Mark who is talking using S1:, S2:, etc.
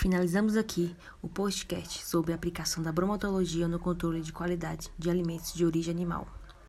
S1: Finalizamos aqui o podcast sobre a aplicação da bromatologia no controle de qualidade de alimentos de origem animal.